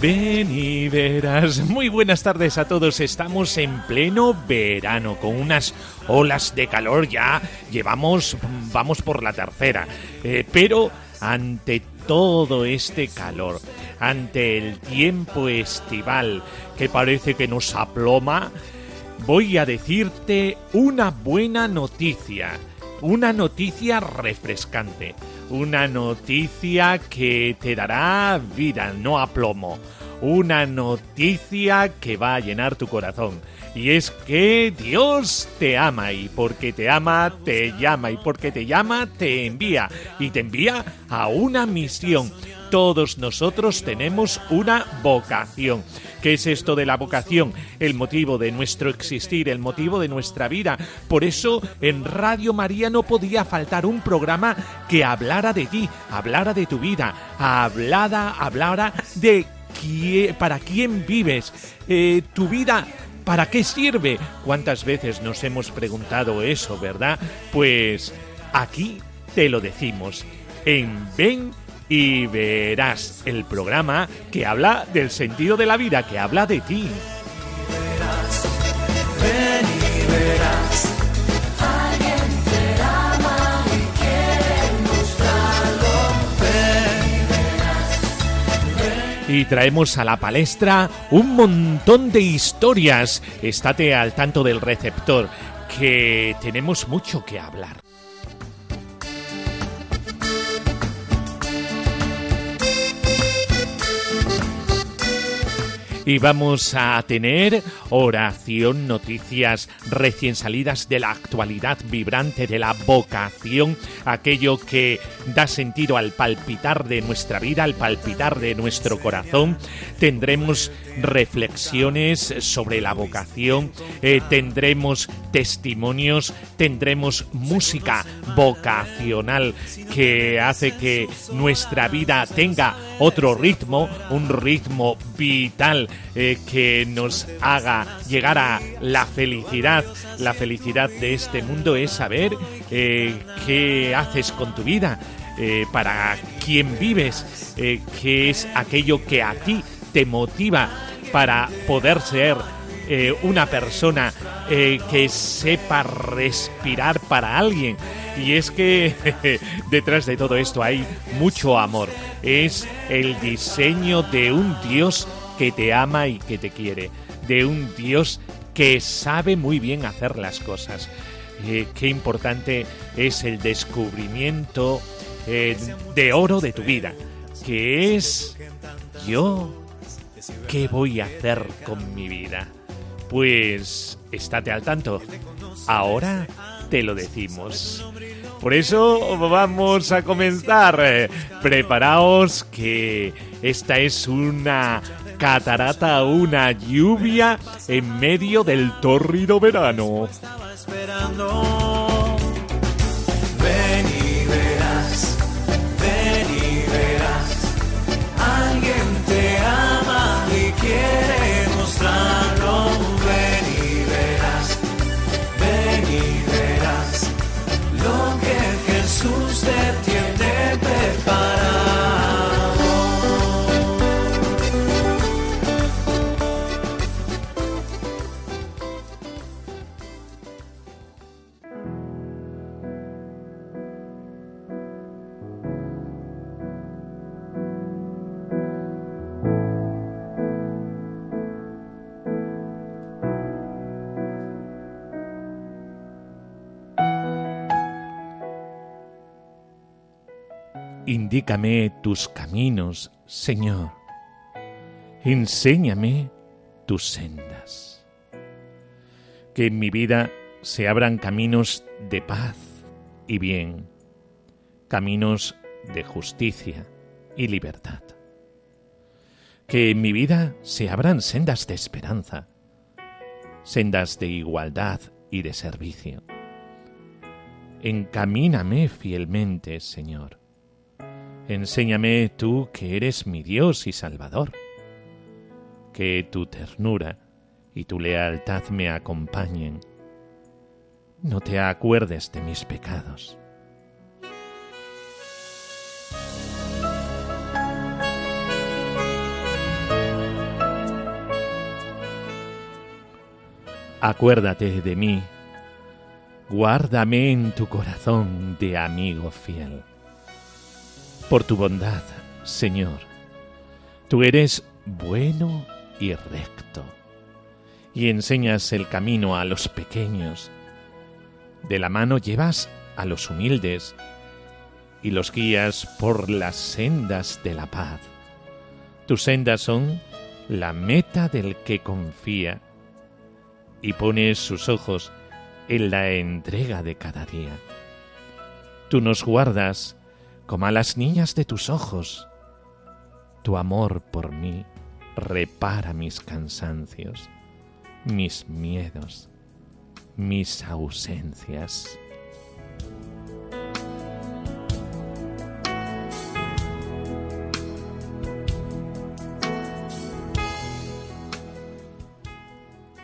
Ven y verás. Muy buenas tardes a todos. Estamos en pleno verano con unas olas de calor ya. Llevamos, vamos por la tercera. Eh, pero ante todo este calor, ante el tiempo estival que parece que nos aploma, voy a decirte una buena noticia. Una noticia refrescante. Una noticia que te dará vida, no aplomo. Una noticia que va a llenar tu corazón. Y es que Dios te ama y porque te ama te llama y porque te llama te envía y te envía a una misión. Todos nosotros tenemos una vocación. ¿Qué es esto de la vocación? El motivo de nuestro existir, el motivo de nuestra vida. Por eso en Radio María no podía faltar un programa que hablara de ti, hablara de tu vida, hablara, hablara de quién, para quién vives, eh, tu vida ¿Para qué sirve? ¿Cuántas veces nos hemos preguntado eso, verdad? Pues aquí te lo decimos. En Ven y verás el programa que habla del sentido de la vida, que habla de ti. Y traemos a la palestra un montón de historias. Estate al tanto del receptor, que tenemos mucho que hablar. Y vamos a tener oración, noticias recién salidas de la actualidad vibrante de la vocación, aquello que da sentido al palpitar de nuestra vida, al palpitar de nuestro corazón. Tendremos reflexiones sobre la vocación, eh, tendremos testimonios, tendremos música vocacional que hace que nuestra vida tenga otro ritmo, un ritmo eh, que nos haga llegar a la felicidad. La felicidad de este mundo es saber eh, qué haces con tu vida, eh, para quién vives, qué es aquello que a ti te motiva para poder ser una persona que sepa respirar para alguien. Y es que detrás de todo esto hay mucho amor. Es el diseño de un Dios que te ama y que te quiere. De un Dios que sabe muy bien hacer las cosas. Eh, qué importante es el descubrimiento eh, de oro de tu vida, que es yo, ¿qué voy a hacer con mi vida? Pues estate al tanto. Ahora te lo decimos. Por eso vamos a comenzar. Eh, Preparaos que esta es una catarata, una lluvia en medio del tórrido verano. Indícame tus caminos, Señor. Enséñame tus sendas. Que en mi vida se abran caminos de paz y bien, caminos de justicia y libertad. Que en mi vida se abran sendas de esperanza, sendas de igualdad y de servicio. Encamíname fielmente, Señor. Enséñame tú que eres mi Dios y Salvador. Que tu ternura y tu lealtad me acompañen. No te acuerdes de mis pecados. Acuérdate de mí, guárdame en tu corazón de amigo fiel. Por tu bondad, Señor, tú eres bueno y recto, y enseñas el camino a los pequeños. De la mano llevas a los humildes, y los guías por las sendas de la paz. Tus sendas son la meta del que confía y pones sus ojos en la entrega de cada día. Tú nos guardas como a las niñas de tus ojos. Tu amor por mí repara mis cansancios, mis miedos, mis ausencias.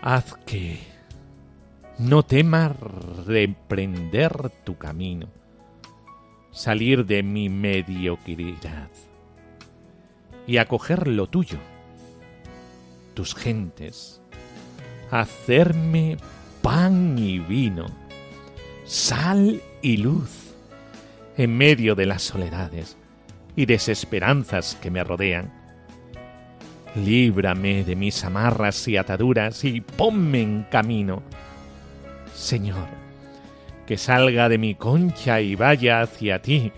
haz que no temas reprender tu camino, salir de mi mediocridad y acoger lo tuyo, tus gentes, hacerme pan y vino, sal y luz en medio de las soledades y desesperanzas que me rodean Líbrame de mis amarras y ataduras y ponme en camino. Señor, que salga de mi concha y vaya hacia ti,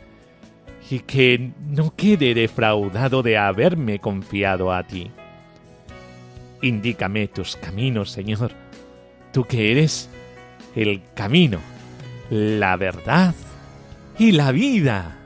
y que no quede defraudado de haberme confiado a ti. Indícame tus caminos, Señor, tú que eres el camino, la verdad y la vida.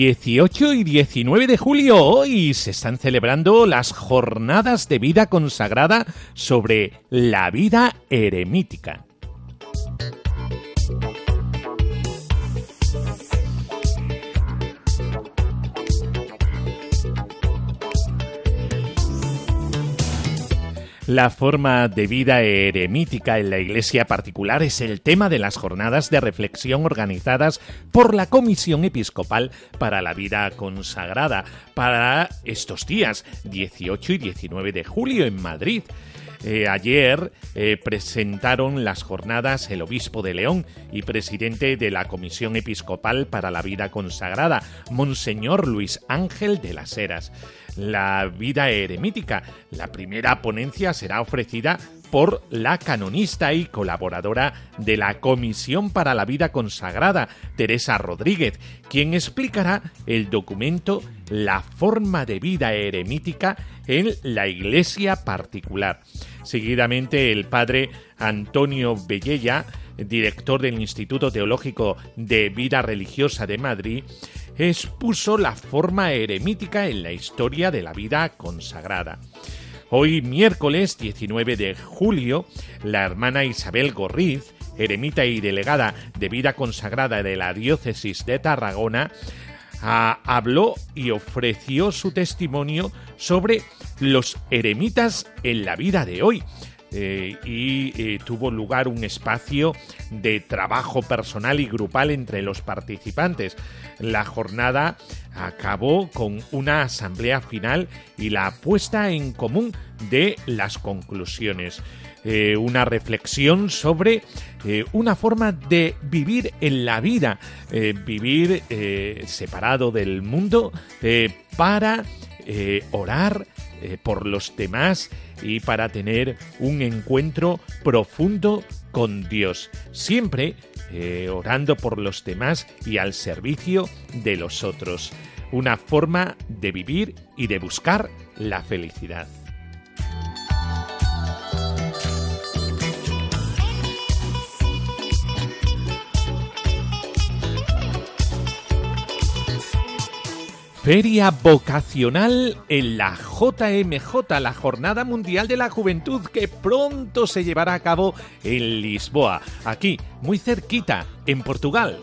...18 y 19 de julio hoy se están celebrando las jornadas de vida consagrada sobre la vida eremítica. La forma de vida eremítica en la Iglesia particular es el tema de las jornadas de reflexión organizadas por la Comisión Episcopal para la Vida Consagrada para estos días 18 y 19 de julio en Madrid. Eh, ayer eh, presentaron las jornadas el obispo de León y presidente de la Comisión Episcopal para la Vida Consagrada, Monseñor Luis Ángel de las Heras la vida eremítica. La primera ponencia será ofrecida por la canonista y colaboradora de la Comisión para la Vida Consagrada, Teresa Rodríguez, quien explicará el documento La forma de vida eremítica en la Iglesia particular. Seguidamente el padre Antonio Bellella, director del Instituto Teológico de Vida Religiosa de Madrid, expuso la forma eremítica en la historia de la vida consagrada. Hoy, miércoles 19 de julio, la hermana Isabel Gorriz, eremita y delegada de vida consagrada de la diócesis de Tarragona, habló y ofreció su testimonio sobre los eremitas en la vida de hoy, eh, y eh, tuvo lugar un espacio de trabajo personal y grupal entre los participantes. La jornada acabó con una asamblea final y la puesta en común de las conclusiones. Eh, una reflexión sobre una forma de vivir en la vida, vivir separado del mundo para orar por los demás y para tener un encuentro profundo con Dios, siempre eh, orando por los demás y al servicio de los otros. Una forma de vivir y de buscar la felicidad. Feria vocacional en la JMJ, la Jornada Mundial de la Juventud, que pronto se llevará a cabo en Lisboa, aquí, muy cerquita, en Portugal.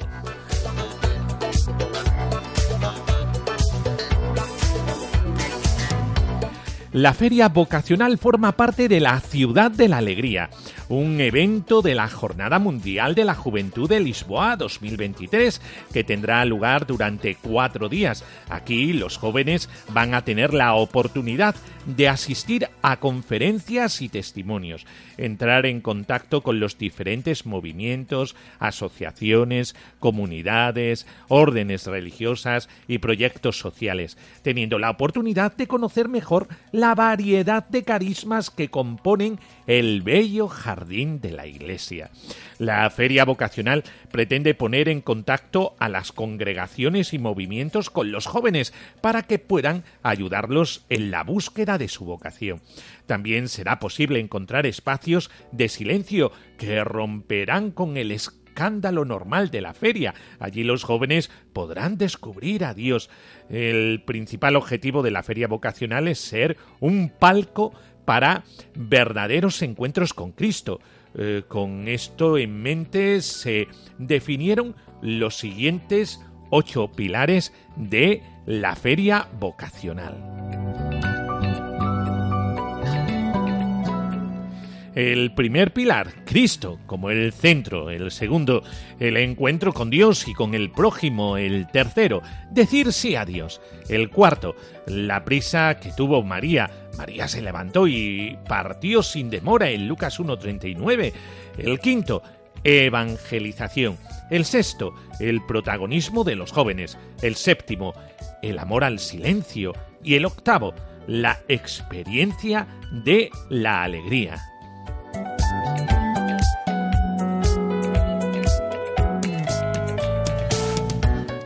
La feria vocacional forma parte de la Ciudad de la Alegría, un evento de la Jornada Mundial de la Juventud de Lisboa 2023 que tendrá lugar durante cuatro días. Aquí los jóvenes van a tener la oportunidad de asistir a conferencias y testimonios, entrar en contacto con los diferentes movimientos, asociaciones, comunidades, órdenes religiosas y proyectos sociales, teniendo la oportunidad de conocer mejor la variedad de carismas que componen el bello jardín de la Iglesia. La feria vocacional pretende poner en contacto a las congregaciones y movimientos con los jóvenes para que puedan ayudarlos en la búsqueda de su vocación. También será posible encontrar espacios de silencio que romperán con el escándalo normal de la feria. Allí los jóvenes podrán descubrir a Dios. El principal objetivo de la feria vocacional es ser un palco para verdaderos encuentros con Cristo. Eh, con esto en mente se definieron los siguientes ocho pilares de la feria vocacional. El primer pilar, Cristo, como el centro. El segundo, el encuentro con Dios y con el prójimo. El tercero, decir sí a Dios. El cuarto, la prisa que tuvo María. María se levantó y partió sin demora en Lucas 1.39. El quinto, evangelización. El sexto, el protagonismo de los jóvenes. El séptimo, el amor al silencio. Y el octavo, la experiencia de la alegría.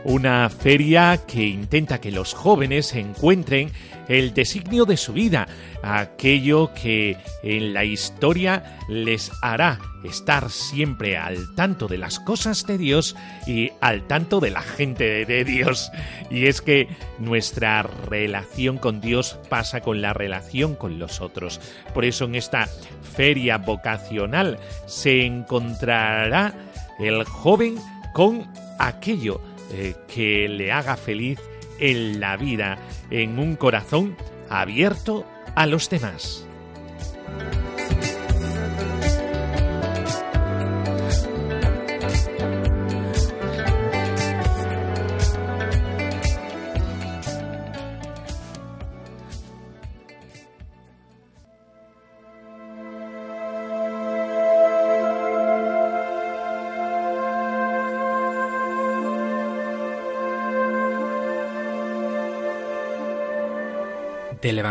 Una feria que intenta que los jóvenes encuentren el designio de su vida, aquello que en la historia les hará estar siempre al tanto de las cosas de Dios y al tanto de la gente de Dios. Y es que nuestra relación con Dios pasa con la relación con los otros. Por eso en esta feria vocacional se encontrará el joven con aquello eh, que le haga feliz en la vida, en un corazón abierto a los demás.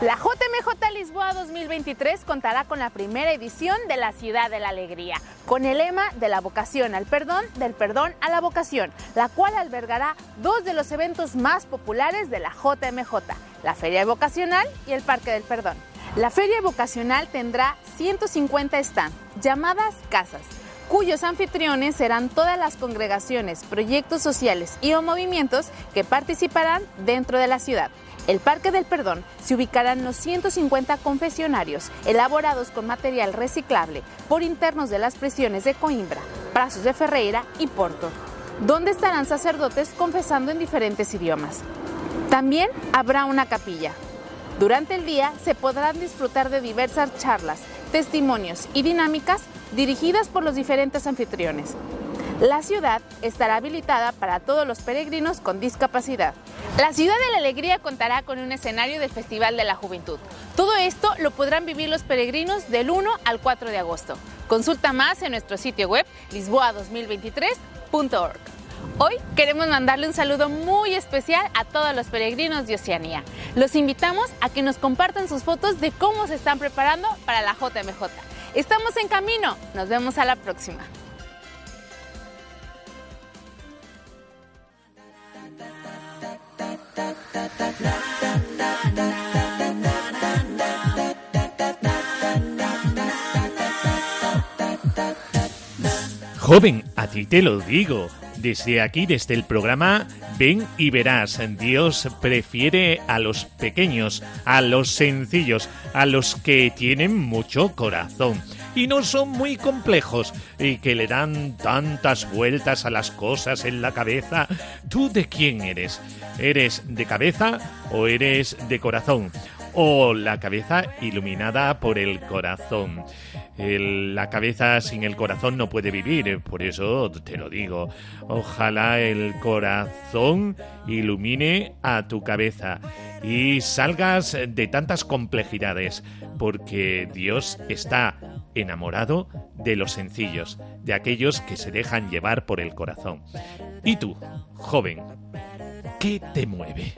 La JMJ Lisboa 2023 contará con la primera edición de la Ciudad de la Alegría, con el lema de la vocación al perdón, del perdón a la vocación, la cual albergará dos de los eventos más populares de la JMJ, la Feria Vocacional y el Parque del Perdón. La Feria Vocacional tendrá 150 stands, llamadas casas, cuyos anfitriones serán todas las congregaciones, proyectos sociales y o movimientos que participarán dentro de la ciudad. El Parque del Perdón se ubicará en los 150 confesionarios elaborados con material reciclable por internos de las prisiones de Coimbra, Prazos de Ferreira y Porto, donde estarán sacerdotes confesando en diferentes idiomas. También habrá una capilla. Durante el día se podrán disfrutar de diversas charlas, testimonios y dinámicas dirigidas por los diferentes anfitriones. La ciudad estará habilitada para todos los peregrinos con discapacidad. La Ciudad de la Alegría contará con un escenario del Festival de la Juventud. Todo esto lo podrán vivir los peregrinos del 1 al 4 de agosto. Consulta más en nuestro sitio web lisboa2023.org. Hoy queremos mandarle un saludo muy especial a todos los peregrinos de Oceanía. Los invitamos a que nos compartan sus fotos de cómo se están preparando para la JMJ. Estamos en camino. Nos vemos a la próxima. Joven, a ti te lo digo. Desde aquí, desde el programa, ven y verás. Dios prefiere a los pequeños, a los sencillos, a los que tienen mucho corazón y no son muy complejos y que le dan tantas vueltas a las cosas en la cabeza. ¿Tú de quién eres? ¿Eres de cabeza o eres de corazón? O la cabeza iluminada por el corazón la cabeza sin el corazón no puede vivir, por eso te lo digo. Ojalá el corazón ilumine a tu cabeza y salgas de tantas complejidades, porque Dios está enamorado de los sencillos, de aquellos que se dejan llevar por el corazón. ¿Y tú, joven, qué te mueve?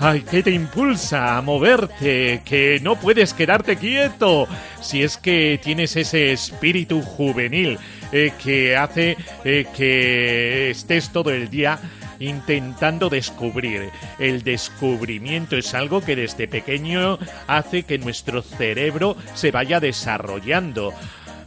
Ay, ¿qué te impulsa a moverte? Que no puedes quedarte quieto. Si es que tienes ese espíritu juvenil eh, que hace eh, que estés todo el día intentando descubrir. El descubrimiento es algo que desde pequeño hace que nuestro cerebro se vaya desarrollando.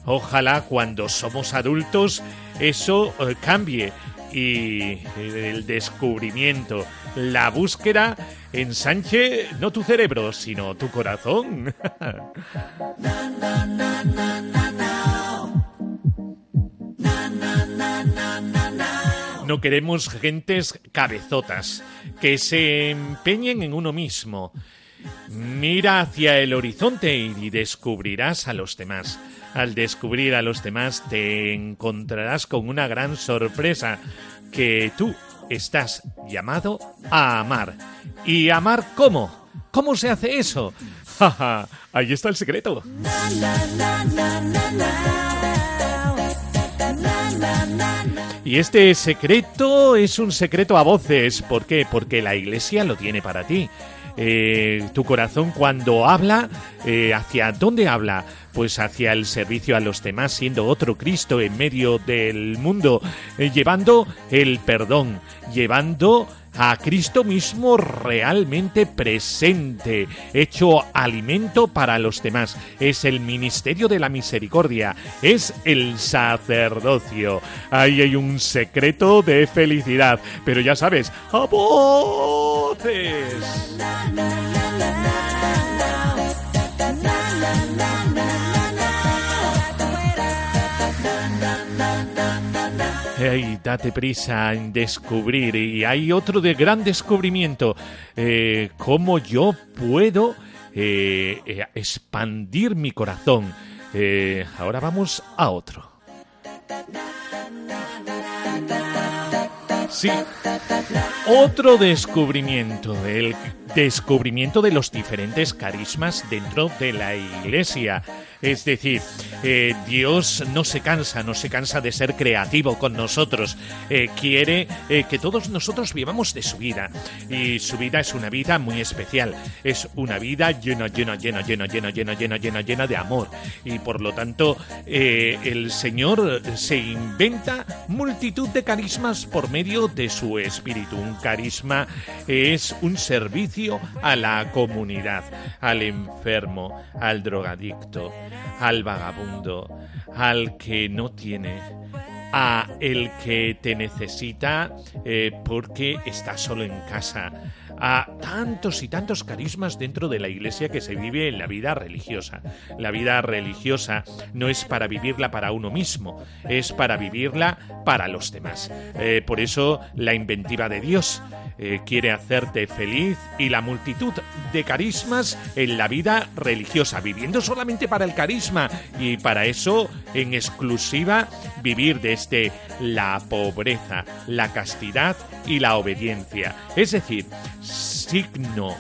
Ojalá cuando somos adultos eso eh, cambie y el descubrimiento, la búsqueda ensanche no tu cerebro, sino tu corazón. No queremos gentes cabezotas que se empeñen en uno mismo. Mira hacia el horizonte y descubrirás a los demás. Al descubrir a los demás te encontrarás con una gran sorpresa que tú estás llamado a amar. ¿Y amar cómo? ¿Cómo se hace eso? ahí está el secreto. Y este secreto es un secreto a voces. ¿Por qué? Porque la iglesia lo tiene para ti. Eh, tu corazón cuando habla, eh, ¿hacia dónde habla? Pues hacia el servicio a los demás, siendo otro Cristo en medio del mundo, eh, llevando el perdón, llevando a Cristo mismo realmente presente, hecho alimento para los demás. Es el ministerio de la misericordia, es el sacerdocio. Ahí hay un secreto de felicidad, pero ya sabes, a. Hey, date prisa en descubrir. Y hay otro de gran descubrimiento. Eh, cómo yo puedo eh, eh, expandir mi corazón. ahora vamos a otro. Sí, otro descubrimiento, el descubrimiento de los diferentes carismas dentro de la iglesia. Es decir, eh, Dios no se cansa, no se cansa de ser creativo con nosotros. Eh, quiere eh, que todos nosotros vivamos de su vida. Y su vida es una vida muy especial. Es una vida llena, llena, llena, llena, llena, llena, llena, llena, llena de amor. Y por lo tanto, el Señor se inventa multitud de carismas por medio de su espíritu. Un carisma es un servicio a la comunidad, al enfermo, al drogadicto, al vagabundo, al que no tiene, a el que te necesita eh, porque está solo en casa, a tantos y tantos carismas dentro de la iglesia que se vive en la vida religiosa. La vida religiosa no es para vivirla para uno mismo, es para vivirla para los demás. Eh, por eso la inventiva de Dios eh, quiere hacerte feliz y la multitud de carismas en la vida religiosa, viviendo solamente para el carisma y para eso en exclusiva vivir desde la pobreza, la castidad y la obediencia. Es decir, signo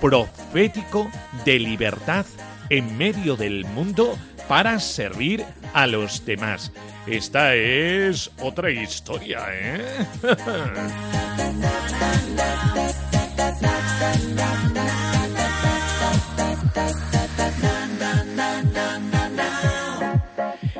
profético de libertad en medio del mundo para servir a los demás. Esta es otra historia, ¿eh?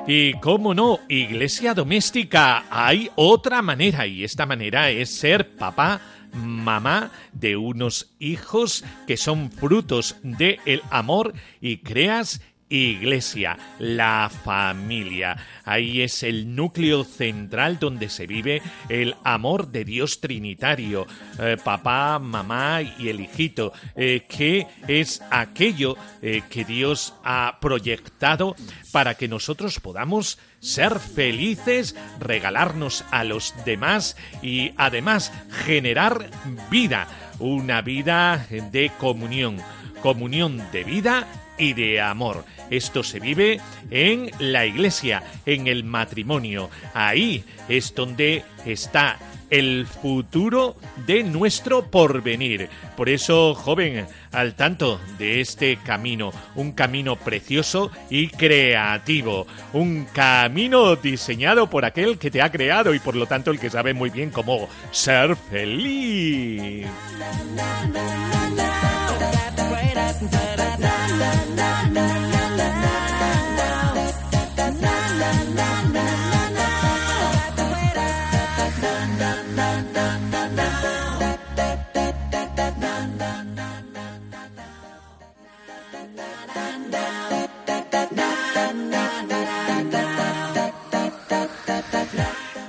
Y cómo no, iglesia doméstica, hay otra manera y esta manera es ser papá, mamá de unos hijos que son frutos del el amor y creas iglesia, la familia. Ahí es el núcleo central donde se vive el amor de Dios Trinitario, eh, papá, mamá y el hijito, eh, que es aquello eh, que Dios ha proyectado para que nosotros podamos ser felices, regalarnos a los demás y además generar vida, una vida de comunión, comunión de vida y de amor. Esto se vive en la iglesia, en el matrimonio. Ahí es donde está el futuro de nuestro porvenir. Por eso, joven, al tanto de este camino, un camino precioso y creativo, un camino diseñado por aquel que te ha creado y por lo tanto el que sabe muy bien cómo ser feliz.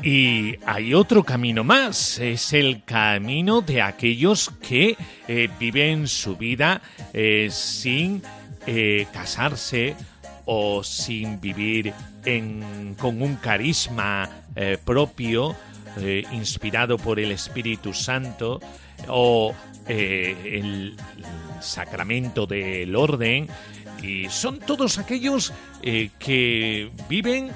Y hay otro camino más, es el camino de aquellos que eh, viven su vida eh, sin eh, casarse o sin vivir con un carisma propio, inspirado por el Espíritu Santo, o el sacramento del orden, y son todos aquellos que viven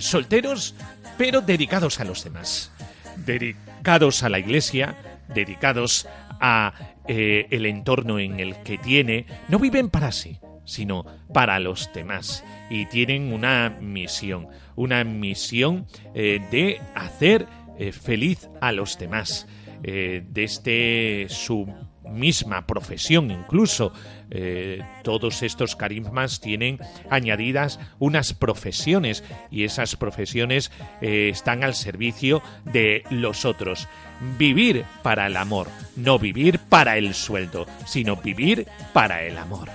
solteros pero dedicados a los demás, dedicados a la iglesia, dedicados a eh, el entorno en el que tiene, no viven para sí, sino para los demás y tienen una misión, una misión eh, de hacer eh, feliz a los demás. desde su misma profesión incluso. Eh, todos estos carismas tienen añadidas unas profesiones y esas profesiones eh, están al servicio de los otros. Vivir para el amor, no vivir para el sueldo, sino vivir para el amor.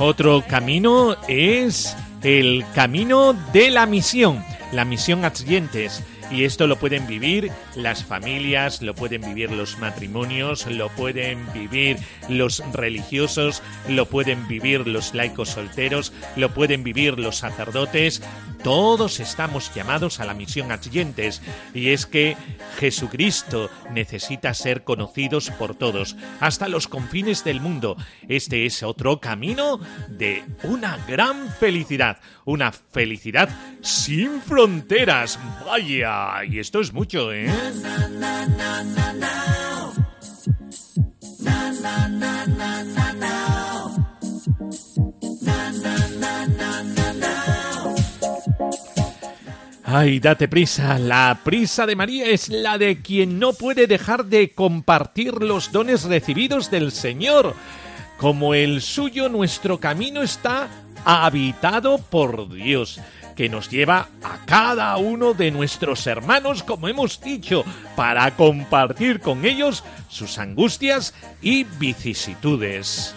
Otro camino es el camino de la misión, la misión a y esto lo pueden vivir las familias, lo pueden vivir los matrimonios, lo pueden vivir los religiosos, lo pueden vivir los laicos solteros, lo pueden vivir los sacerdotes. Todos estamos llamados a la misión adyentes y es que Jesucristo necesita ser conocidos por todos, hasta los confines del mundo. Este es otro camino de una gran felicidad, una felicidad sin fronteras. Vaya, y esto es mucho, ¿eh? Ay, date prisa. La prisa de María es la de quien no puede dejar de compartir los dones recibidos del Señor. Como el suyo, nuestro camino está habitado por Dios que nos lleva a cada uno de nuestros hermanos, como hemos dicho, para compartir con ellos sus angustias y vicisitudes.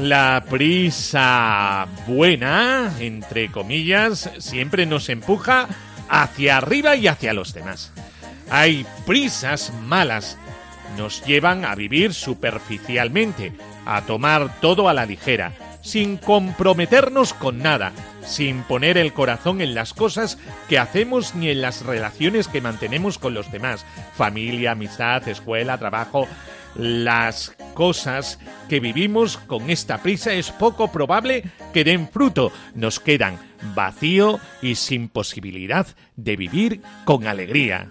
La prisa buena, entre comillas, siempre nos empuja hacia arriba y hacia los demás. Hay prisas malas, nos llevan a vivir superficialmente, a tomar todo a la ligera, sin comprometernos con nada, sin poner el corazón en las cosas que hacemos ni en las relaciones que mantenemos con los demás, familia, amistad, escuela, trabajo, las cosas que vivimos con esta prisa es poco probable que den fruto. Nos quedan vacío y sin posibilidad de vivir con alegría.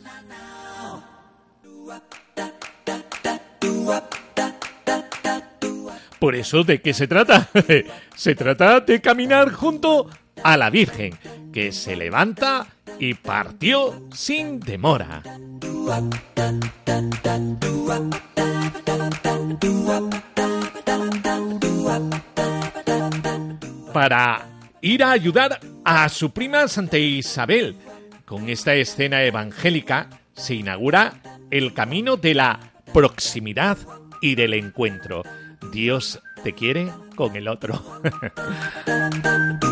Por eso, ¿de qué se trata? se trata de caminar junto a la Virgen, que se levanta y partió sin demora. Para ir a ayudar a su prima Santa Isabel. Con esta escena evangélica se inaugura el camino de la proximidad y del encuentro. Dios te quiere con el otro.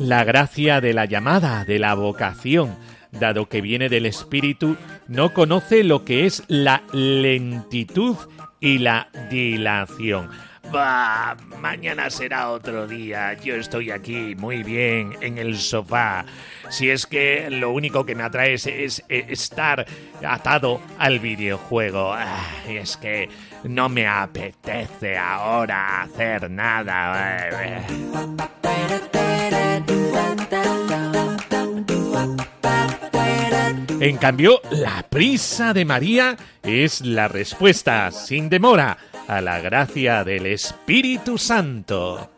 La gracia de la llamada, de la vocación, dado que viene del Espíritu, no conoce lo que es la lentitud y la dilación. Bah, mañana será otro día. Yo estoy aquí muy bien en el sofá. Si es que lo único que me atrae es, estar atado al videojuego. Ah, es que no me apetece ahora hacer nada. En cambio, la prisa de María es la respuesta sin demora a la gracia del Espíritu Santo.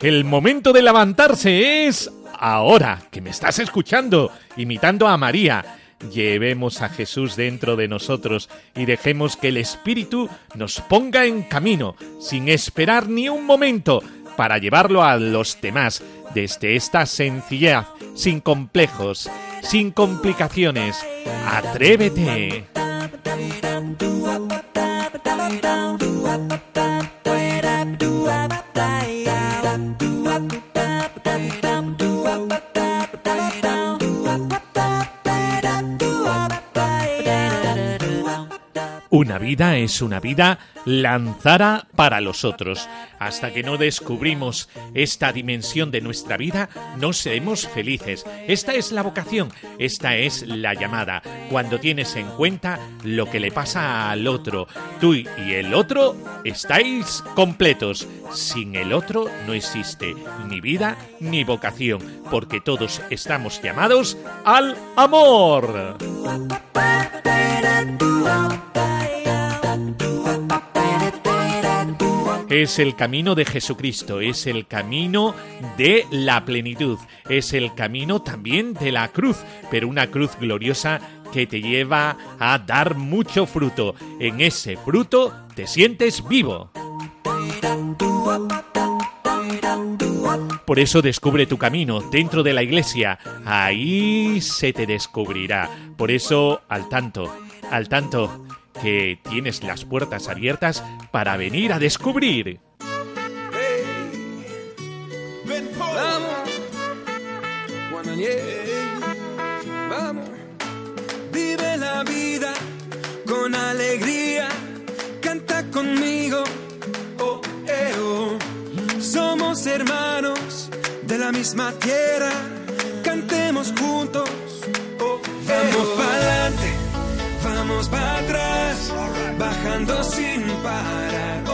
El momento de levantarse es ahora, que me estás escuchando, imitando a María. Llevemos a Jesús dentro de nosotros y dejemos que el Espíritu nos ponga en camino, sin esperar ni un momento, para llevarlo a los demás desde esta sencillez, sin complejos, sin complicaciones. Atrévete. Vida es una vida lanzada para los otros. Hasta que no descubrimos esta dimensión de nuestra vida, no seremos felices. Esta es la vocación, esta es la llamada. Cuando tienes en cuenta lo que le pasa al otro, tú y el otro estáis completos. Sin el otro no existe ni vida ni vocación, porque todos estamos llamados al amor. Es el camino de Jesucristo, es el camino de la plenitud, es el camino también de la cruz, pero una cruz gloriosa que te lleva a dar mucho fruto. En ese fruto te sientes vivo. Por eso descubre tu camino dentro de la iglesia. Ahí se te descubrirá. Por eso, al tanto, al tanto que tienes las puertas abiertas para venir a descubrir. Vamos, vive la vida con alegría, canta conmigo, oh, eh, oh. Somos hermanos de la misma tierra, cantemos juntos, oh, eh, vamos adelante vamos para atrás, bajando sin parar.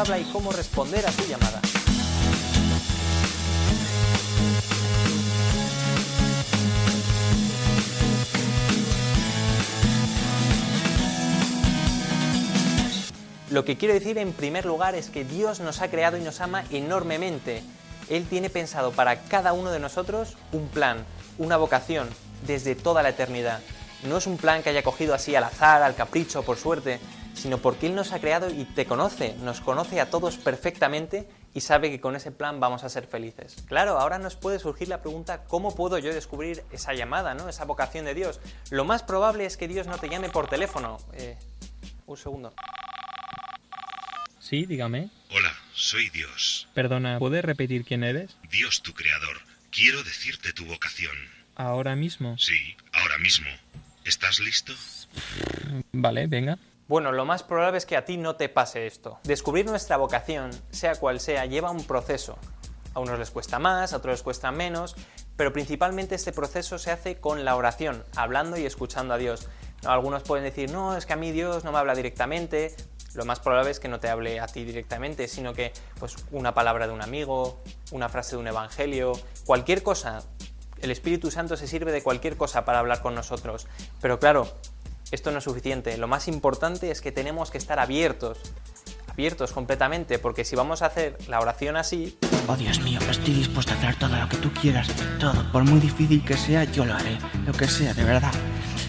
Habla y cómo responder a su llamada. Lo que quiero decir en primer lugar es que Dios nos ha creado y nos ama enormemente. Él tiene pensado para cada uno de nosotros un plan, una vocación, desde toda la eternidad. No es un plan que haya cogido así al azar, al capricho, por suerte, sino porque Él nos ha creado y te conoce, nos conoce a todos perfectamente y sabe que con ese plan vamos a ser felices. Claro, ahora nos puede surgir la pregunta, ¿cómo puedo yo descubrir esa llamada, ¿no? esa vocación de Dios? Lo más probable es que Dios no te llame por teléfono. Eh, un segundo. Sí, dígame. Hola, soy Dios, Perdona, ¿puedes repetir quién eres? Dios tu creador. Quiero decirte tu vocación. Ahora mismo. Sí, ahora mismo. ¿Estás listo? Vale, venga. Bueno, lo más probable es que a ti no te pase esto. Descubrir nuestra vocación, sea cual sea, lleva un proceso. A unos les cuesta más, a otros les cuesta menos, pero principalmente este proceso se hace con la oración, hablando y escuchando a Dios. ¿No? Algunos pueden decir, no, es que a mí Dios no me habla directamente. Lo más probable es que no te hable a ti directamente, sino que pues una palabra de un amigo, una frase de un evangelio, cualquier cosa. El Espíritu Santo se sirve de cualquier cosa para hablar con nosotros. Pero claro, esto no es suficiente. Lo más importante es que tenemos que estar abiertos, abiertos completamente, porque si vamos a hacer la oración así, Oh Dios mío, estoy dispuesto a hacer todo lo que tú quieras. Todo, por muy difícil que sea, yo lo haré. Lo que sea, de verdad.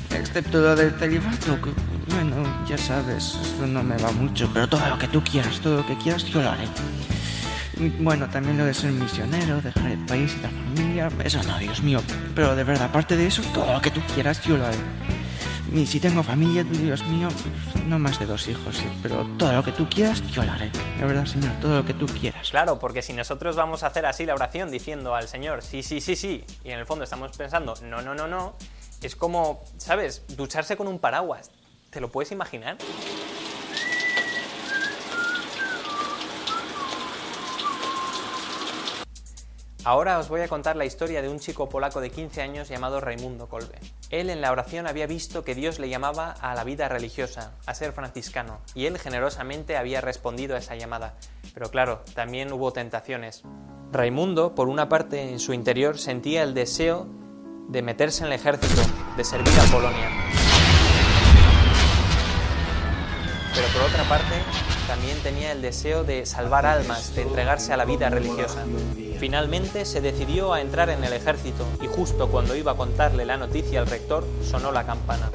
Excepto lo del celibato, bueno, ya sabes, eso no me va mucho. Pero todo lo que tú quieras, todo lo que quieras, yo lo haré. Bueno, también lo de ser misionero, dejar el país y la familia, eso no, Dios mío. Pero de verdad, aparte de eso, todo lo que tú quieras, yo lo haré. Y si tengo familia, Dios mío, no más de dos hijos, pero todo lo que tú quieras, yo lo haré. De verdad, Señor, todo lo que tú quieras. Claro, porque si nosotros vamos a hacer así la oración diciendo al Señor sí, sí, sí, sí, y en el fondo estamos pensando no, no, no, no, es como, ¿sabes? Ducharse con un paraguas. ¿Te lo puedes imaginar? Ahora os voy a contar la historia de un chico polaco de 15 años llamado Raimundo Kolbe. Él en la oración había visto que Dios le llamaba a la vida religiosa, a ser franciscano, y él generosamente había respondido a esa llamada. Pero claro, también hubo tentaciones. Raimundo, por una parte, en su interior sentía el deseo de meterse en el ejército, de servir a Polonia. Pero por otra parte, también tenía el deseo de salvar almas, de entregarse a la vida religiosa. Finalmente se decidió a entrar en el ejército y justo cuando iba a contarle la noticia al rector sonó la campana.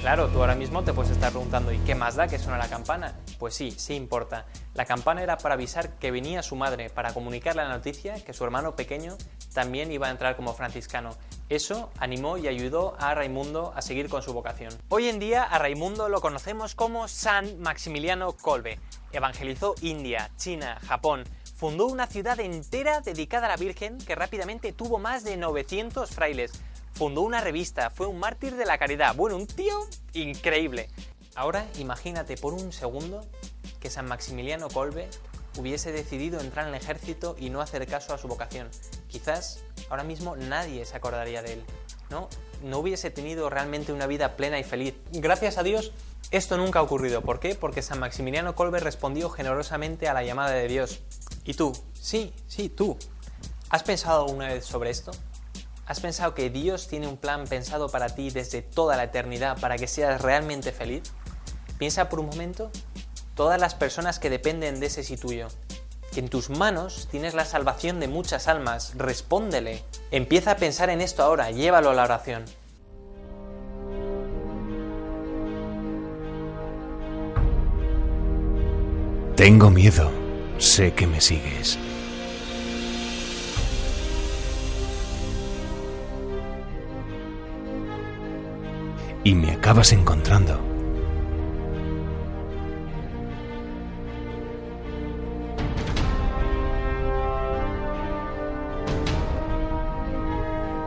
Claro, tú ahora mismo te puedes estar preguntando ¿y qué más da que suena la campana? Pues sí, sí importa. La campana era para avisar que venía su madre, para comunicarle la noticia que su hermano pequeño también iba a entrar como franciscano. Eso animó y ayudó a Raimundo a seguir con su vocación. Hoy en día a Raimundo lo conocemos como San Maximiliano Kolbe. Evangelizó India, China, Japón. Fundó una ciudad entera dedicada a la Virgen que rápidamente tuvo más de 900 frailes. Fundó una revista, fue un mártir de la caridad. Bueno, un tío increíble. Ahora imagínate por un segundo que San Maximiliano Kolbe hubiese decidido entrar en el ejército y no hacer caso a su vocación. Quizás ahora mismo nadie se acordaría de él, ¿no? No hubiese tenido realmente una vida plena y feliz. Gracias a Dios, esto nunca ha ocurrido. ¿Por qué? Porque San Maximiliano Kolbe respondió generosamente a la llamada de Dios. ¿Y tú? Sí, sí, tú. ¿Has pensado alguna vez sobre esto? ¿Has pensado que Dios tiene un plan pensado para ti desde toda la eternidad para que seas realmente feliz? Piensa por un momento todas las personas que dependen de ese sí tuyo. que en tus manos tienes la salvación de muchas almas. Respóndele. Empieza a pensar en esto ahora, llévalo a la oración. Tengo miedo. Sé que me sigues. Y me acabas encontrando.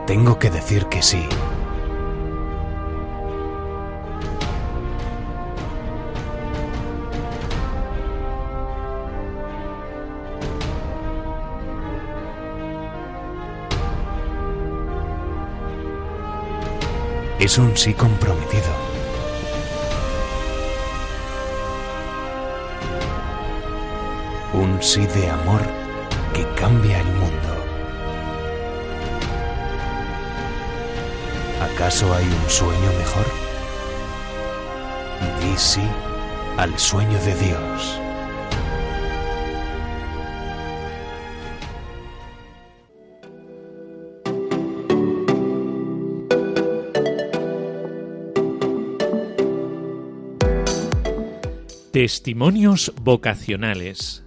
Tengo que decir que sí. Es un sí comprometido. Un sí de amor que cambia el mundo. ¿Acaso hay un sueño mejor? Di sí al sueño de Dios. Testimonios vocacionales.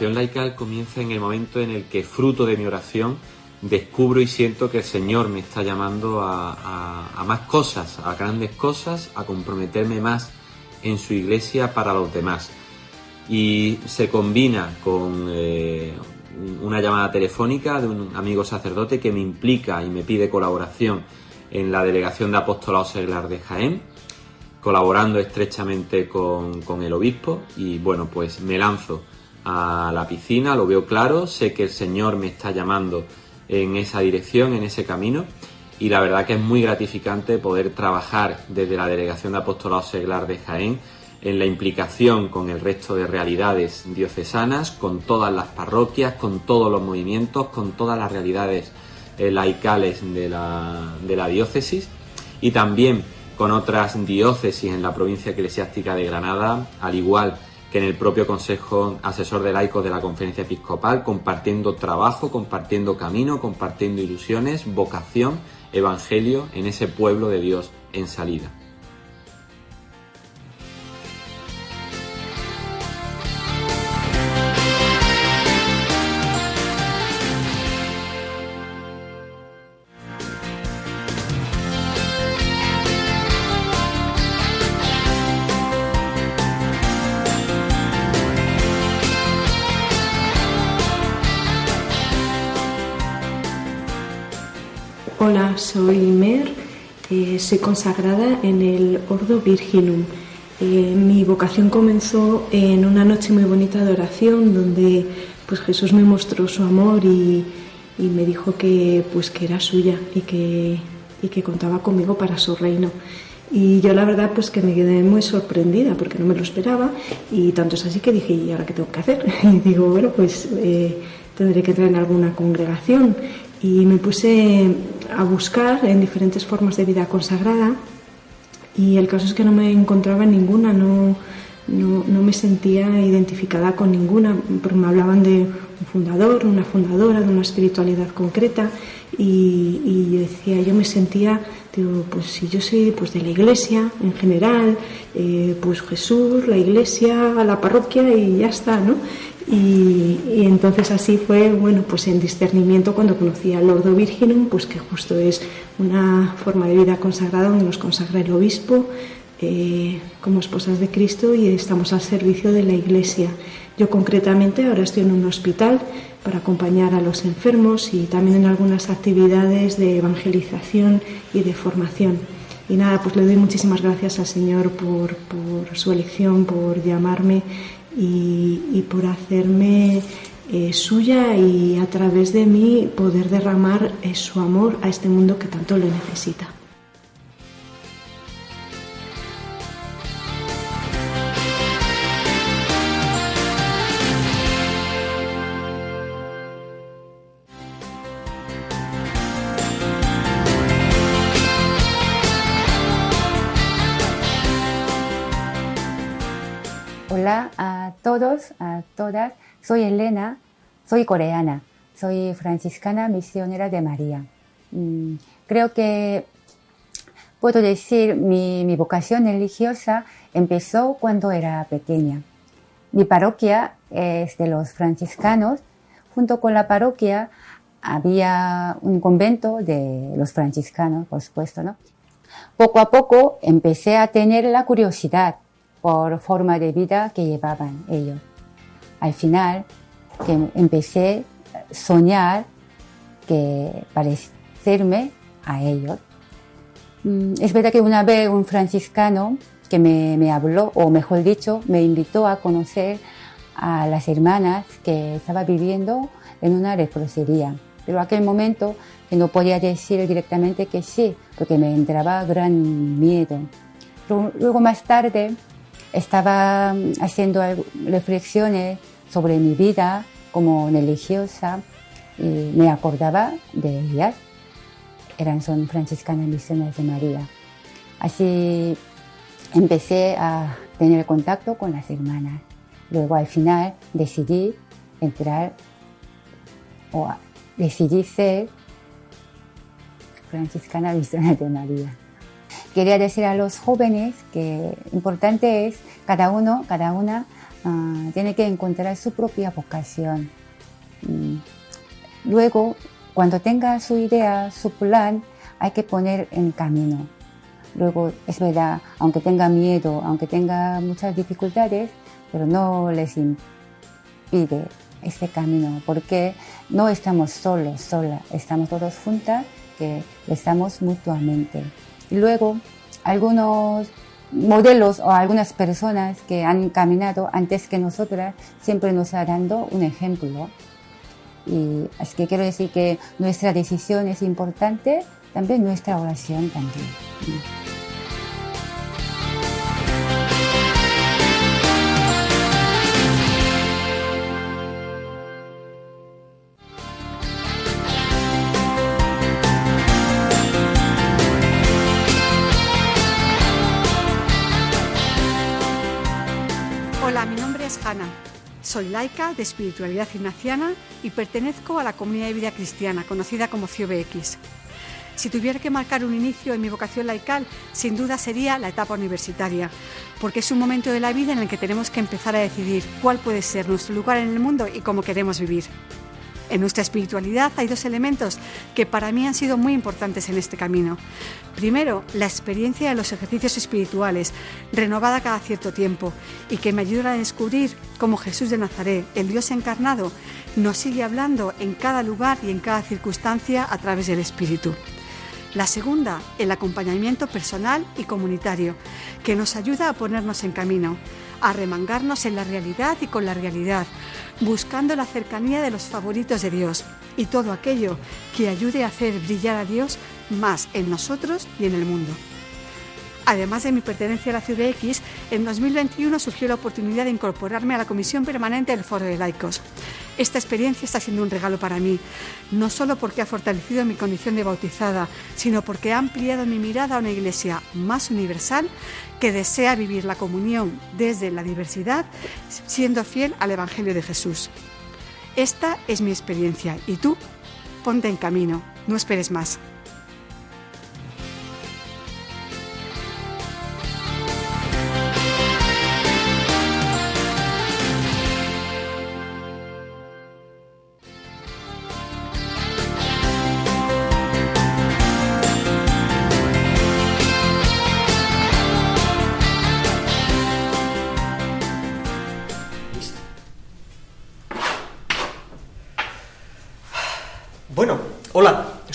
Mi vocación laical comienza en el momento en el que, fruto de mi oración, descubro y siento que el Señor me está llamando a más cosas, a grandes cosas, a comprometerme más en su iglesia para los demás. Y se combina con eh, una llamada telefónica de un amigo sacerdote que me implica y me pide colaboración en la Delegación de Apostolado Seglar de Jaén, colaborando estrechamente con, con el obispo y bueno, pues me lanzo a la piscina, lo veo claro, sé que el Señor me está llamando en esa dirección, en ese camino y la verdad que es muy gratificante poder trabajar desde la Delegación de Apostolado Seglar de Jaén en la implicación con el resto de realidades diocesanas, con todas las parroquias, con todos los movimientos, con todas las realidades eh, laicales de la, de la diócesis y también con otras diócesis en la provincia eclesiástica de Granada, al igual que en el propio Consejo Asesor de Laicos de la Conferencia Episcopal, compartiendo trabajo, compartiendo camino, compartiendo ilusiones, vocación, evangelio en ese pueblo de Dios en salida. Consagrada en el Ordo Virginum. Eh, mi vocación comenzó en una noche muy bonita de oración donde pues Jesús me mostró su amor y, me dijo que pues que era suya y que, y que contaba conmigo para su reino. Y yo la verdad pues que me quedé muy sorprendida porque no me lo esperaba y tanto es así que dije, ¿y ahora qué tengo que hacer? Y digo, bueno, pues eh, tendré que entrar en alguna congregación y me puse a buscar en diferentes formas de vida consagrada y el caso es que no me encontraba en ninguna, no, no, no me sentía identificada con ninguna, porque me hablaban de un fundador, una fundadora, de una espiritualidad concreta y, yo decía, yo me sentía, digo, pues si yo soy pues de la iglesia en general, eh, pues Jesús, la iglesia, la parroquia y ya está, ¿no? Y, y entonces así fue, bueno, pues en discernimiento cuando conocí al Ordo Virginum, pues que justo es una forma de vida consagrada donde nos consagra el obispo eh, como esposas de Cristo y estamos al servicio de la Iglesia. Yo concretamente ahora estoy en un hospital para acompañar a los enfermos y también en algunas actividades de evangelización y de formación. Y nada, pues le doy muchísimas gracias al Señor por, por su elección, por llamarme y, y por hacerme eh, suya y a través de mí poder derramar eh, su amor a este mundo que tanto lo necesita. Hola a todos, a todas. Soy Elena, soy coreana, soy franciscana misionera de María. Mm, creo que puedo decir mi, mi vocación religiosa empezó cuando era pequeña. Mi parroquia es de los franciscanos. Junto con la parroquia había un convento de los franciscanos, por supuesto, ¿no? Poco a poco empecé a tener la curiosidad por forma de vida que llevaban ellos. Al final, que empecé a soñar que parecerme a ellos. Mm, Es verdad que una vez un franciscano que me, me habló, o mejor dicho, me invitó a conocer a las hermanas que estaba viviendo en una leprosería. Pero aquel momento que no podía decir directamente que sí, porque me entraba gran miedo. Pero luego más tarde estaba mm, haciendo reflexiones sobre mi vida como religiosa y me acordaba de ellas. Eran, son franciscanas misiones de María. Así empecé a tener contacto con las hermanas. Luego al final decidí entrar o decidí ser franciscana misionera de María. Quería decir a los jóvenes que importante es cada uno, cada una ah, tiene que encontrar su propia vocación. Mm. Luego, cuando tenga su idea, su plan, hay que poner en camino. Luego, es verdad, aunque tenga miedo, aunque tenga muchas dificultades, pero no les impide este camino, porque no estamos solos, solas, estamos todos juntas, que estamos mutuamente. Y luego, algunos modelos o algunas personas que han caminado antes que nosotras siempre nos han dado un ejemplo. Y así que quiero decir que nuestra decisión es importante, también nuestra oración también. Soy laica de espiritualidad ignaciana y pertenezco a la comunidad de vida cristiana, conocida como CIOBX. Si tuviera que marcar un inicio en mi vocación laical, sin duda sería la etapa universitaria, porque es un momento de la vida en el que tenemos que empezar a decidir cuál puede ser nuestro lugar en el mundo y cómo queremos vivir. En nuestra espiritualidad hay dos elementos que para mí han sido muy importantes en este camino. Primero, la experiencia de los ejercicios espirituales, renovada cada cierto tiempo, y que me ayudan a descubrir cómo Jesús de Nazaret, el Dios encarnado, nos sigue hablando en cada lugar y en cada circunstancia a través del Espíritu. La segunda, el acompañamiento personal y comunitario, que nos ayuda a ponernos en camino, a remangarnos en la realidad y con la realidad, buscando la cercanía de los favoritos de Dios y todo aquello que ayude a hacer brillar a Dios más en nosotros y en el mundo. Además de mi pertenencia a la CUDX, en 2021 surgió la oportunidad de incorporarme a la Comisión Permanente del Foro de Laicos. Esta experiencia está siendo un regalo para mí, no solo porque ha fortalecido mi condición de bautizada, sino porque ha ampliado mi mirada a una iglesia más universal que desea vivir la comunión desde la diversidad, siendo fiel al Evangelio de Jesús. Esta es mi experiencia y tú, ponte en camino, no esperes más.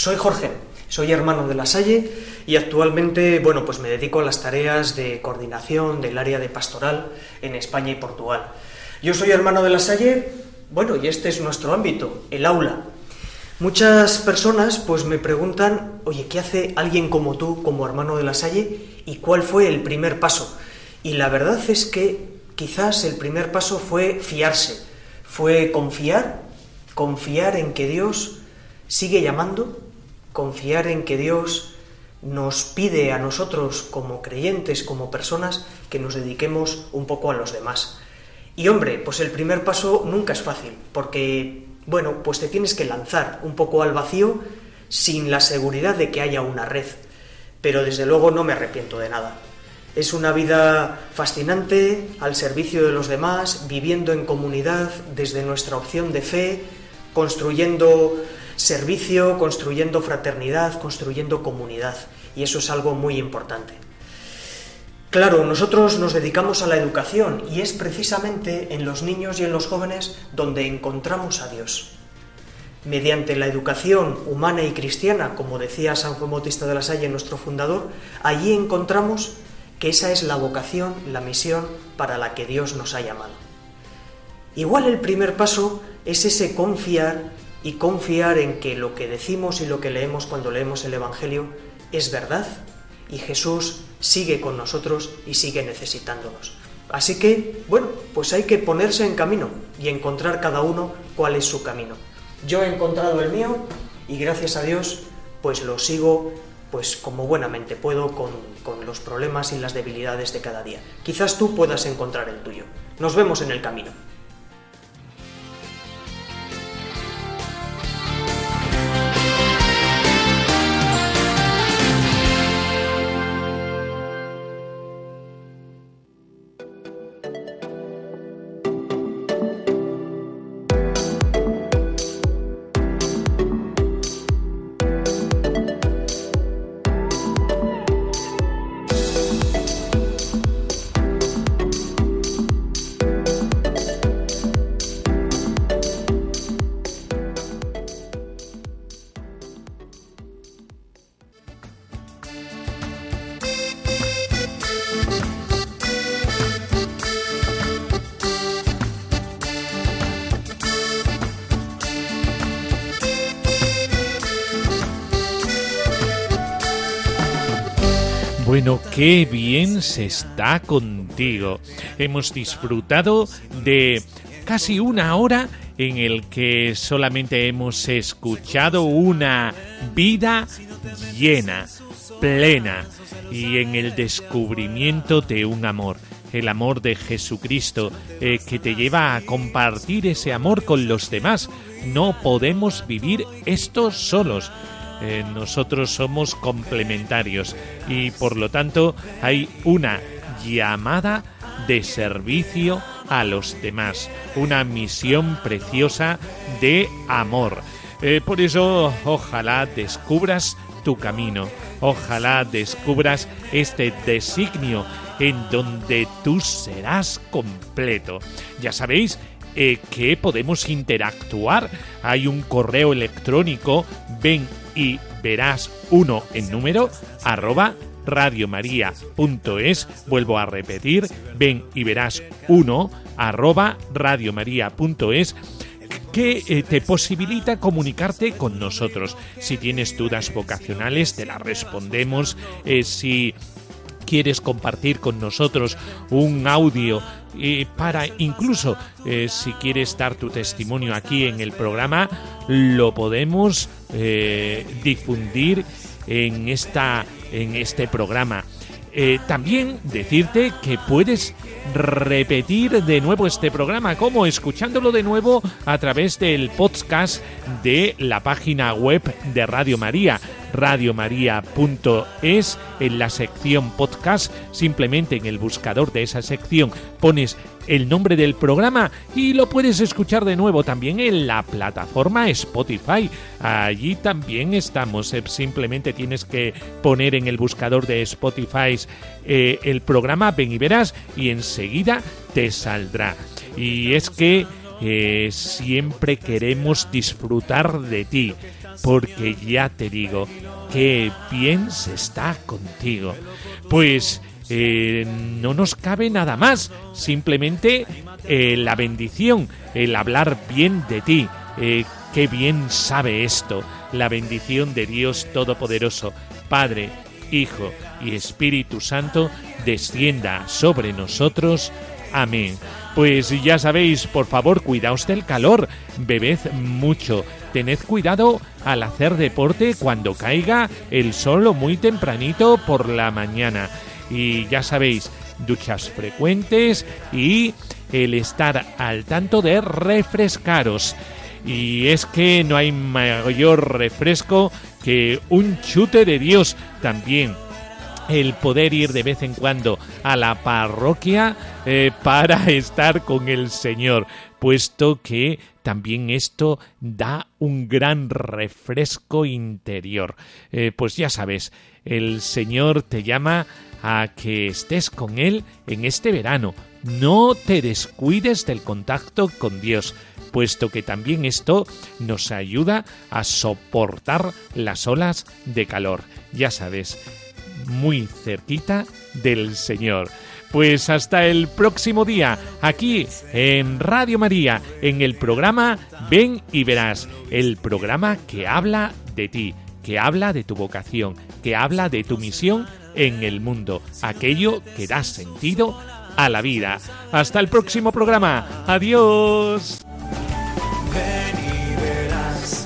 Soy Jorge, soy hermano de la Salle y actualmente, bueno, pues me dedico a las tareas de coordinación del área de pastoral en España y Portugal. Yo soy hermano de la Salle bueno, y este es nuestro ámbito, el aula. Muchas personas pues me preguntan, oye, ¿qué hace alguien como tú, como hermano de la Salle, y cuál fue el primer paso? Y la verdad es que quizás el primer paso fue fiarse, fue confiar, confiar en que Dios sigue llamando, confiar en que Dios nos pide a nosotros como creyentes, como personas, que nos dediquemos un poco a los demás. Y hombre, pues el primer paso nunca es fácil, porque, bueno, pues te tienes que lanzar un poco al vacío sin la seguridad de que haya una red. Pero desde luego no me arrepiento de nada. Es una vida fascinante, al servicio de los demás, viviendo en comunidad desde nuestra opción de fe, construyendo servicio, construyendo fraternidad, construyendo comunidad. Y eso es algo muy importante. Claro, nosotros nos dedicamos a la educación y es precisamente en los niños y en los jóvenes donde encontramos a Dios. Mediante la educación humana y cristiana, como decía San Juan Bautista de la Salle, nuestro fundador, allí encontramos que esa es la vocación, la misión para la que Dios nos ha llamado. Igual el primer paso es ese confiar y confiar en que lo que decimos y lo que leemos cuando leemos el Evangelio es verdad y Jesús sigue con nosotros y sigue necesitándonos. Así que, bueno, pues hay que ponerse en camino y encontrar cada uno cuál es su camino. Yo he encontrado el mío y gracias a Dios, pues lo sigo pues como buenamente puedo con, con los problemas y las debilidades de cada día. Quizás tú puedas encontrar el tuyo. Nos vemos en el camino. Qué bien se está contigo. Hemos disfrutado de casi una hora en el que solamente hemos escuchado una vida llena, plena y en el descubrimiento de un amor el amor de Jesucristo eh, que te lleva a compartir ese amor con los demás. No podemos vivir esto solos. Eh, nosotros somos complementarios y por lo tanto hay una llamada de servicio a los demás, una misión preciosa de amor. Eh, por eso, ojalá descubras tu camino, ojalá descubras este designio en donde tú serás completo. Ya sabéis eh, que podemos interactuar. Hay un correo electrónico, ven y verás uno en número, arroba radiomaria.es. Vuelvo a repetir, ven y verás uno, arroba radiomaria.es que eh, te posibilita comunicarte con nosotros. Si tienes dudas vocacionales, te las respondemos. Eh, si quieres compartir con nosotros un audio eh, para incluso eh, si quieres dar tu testimonio aquí en el programa, lo podemos eh, difundir en, esta, en este programa. también decirte que puedes repetir de nuevo este programa, como escuchándolo de nuevo a través del podcast de la página web de Radio María, radiomaria.es, en la sección podcast, simplemente en el buscador de esa sección pones el nombre del programa y lo puedes escuchar de nuevo también en la plataforma Spotify. Allí también estamos. Eh, simplemente tienes que poner en el buscador de Spotify eh, el programa Ven y verás y enseguida te saldrá. Y es que eh, siempre queremos disfrutar de ti, porque ya te digo, que bien se está contigo. Pues eh, no nos cabe nada más, simplemente eh, la bendición, el hablar bien de ti. Eh, qué bien sabe esto, la bendición de Dios Todopoderoso, Padre, Hijo y Espíritu Santo, descienda sobre nosotros. Amén. Pues ya sabéis, por favor, cuidaos del calor, bebed mucho, tened cuidado al hacer deporte cuando caiga el sol muy tempranito por la mañana. Y ya sabéis, duchas frecuentes y el estar al tanto de refrescaros. Y es que no hay mayor refresco que un chute de Dios también el poder ir de vez en cuando a la parroquia eh, para estar con el Señor, puesto que también esto da un gran refresco interior. Eh, pues ya sabes, el Señor te llama a que estés con Él en este verano. No te descuides del contacto con Dios, puesto que también esto nos ayuda a soportar las olas de calor. Ya sabes, muy cerquita del Señor. Pues hasta el próximo día, aquí en Radio María, en el programa Ven y Verás, el programa que habla de ti, que habla de tu vocación, que habla de tu misión en el mundo, aquello que da sentido a la vida. Hasta el próximo programa. Adiós. Ven y verás,